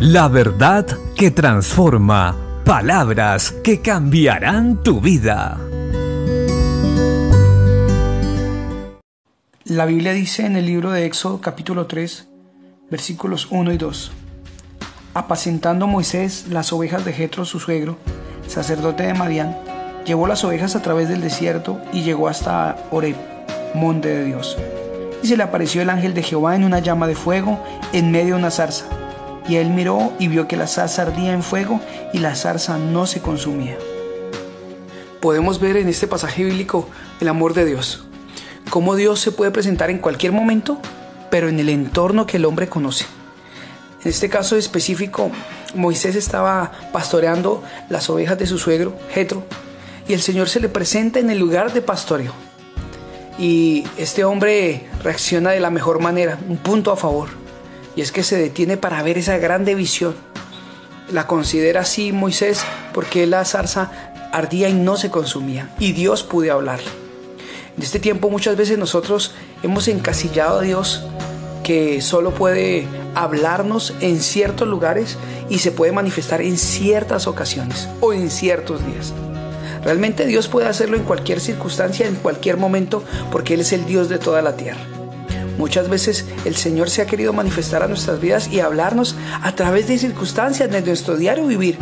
La verdad que transforma. Palabras que cambiarán tu vida. La Biblia dice en el libro de Éxodo capítulo 3, versículos 1 y 2. Apacentando Moisés las ovejas de Jetro su suegro, sacerdote de Madián, llevó las ovejas a través del desierto y llegó hasta Oreb, monte de Dios. Y se le apareció el ángel de Jehová en una llama de fuego en medio de una zarza y él miró y vio que la zarza ardía en fuego y la zarza no se consumía. Podemos ver en este pasaje bíblico el amor de Dios. Cómo Dios se puede presentar en cualquier momento, pero en el entorno que el hombre conoce. En este caso específico, Moisés estaba pastoreando las ovejas de su suegro, Jetro, y el Señor se le presenta en el lugar de pastoreo. Y este hombre reacciona de la mejor manera, un punto a favor y es que se detiene para ver esa grande visión. La considera así Moisés porque la zarza ardía y no se consumía, y Dios pude hablarle. En este tiempo muchas veces nosotros hemos encasillado a Dios que solo puede hablarnos en ciertos lugares y se puede manifestar en ciertas ocasiones o en ciertos días. Realmente Dios puede hacerlo en cualquier circunstancia, en cualquier momento, porque Él es el Dios de toda la tierra. Muchas veces el Señor se ha querido manifestar a nuestras vidas y hablarnos a través de circunstancias de nuestro diario vivir,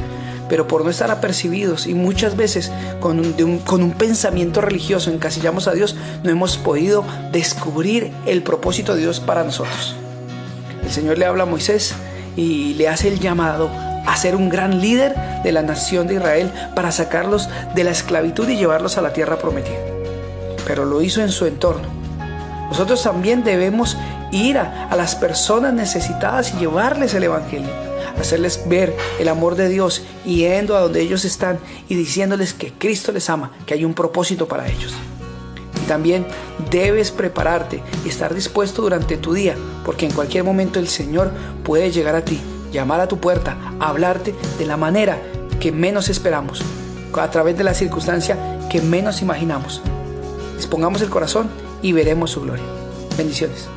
pero por no estar apercibidos y muchas veces con un, pensamiento religioso encasillamos a Dios, no hemos podido descubrir el propósito de Dios para nosotros. El Señor le habla a Moisés y le hace el llamado a ser un gran líder de la nación de Israel para sacarlos de la esclavitud y llevarlos a la tierra prometida. Pero lo hizo en su entorno nosotros también debemos ir a, las personas necesitadas y llevarles el Evangelio, hacerles ver el amor de Dios yendo a donde ellos están y diciéndoles que Cristo les ama, que hay un propósito para ellos. Y también debes prepararte y estar dispuesto durante tu día, porque en cualquier momento el Señor puede llegar a ti, llamar a tu puerta, hablarte de la manera que menos esperamos, a través de la circunstancia que menos imaginamos. Dispongamos el corazón y veremos su gloria. Bendiciones.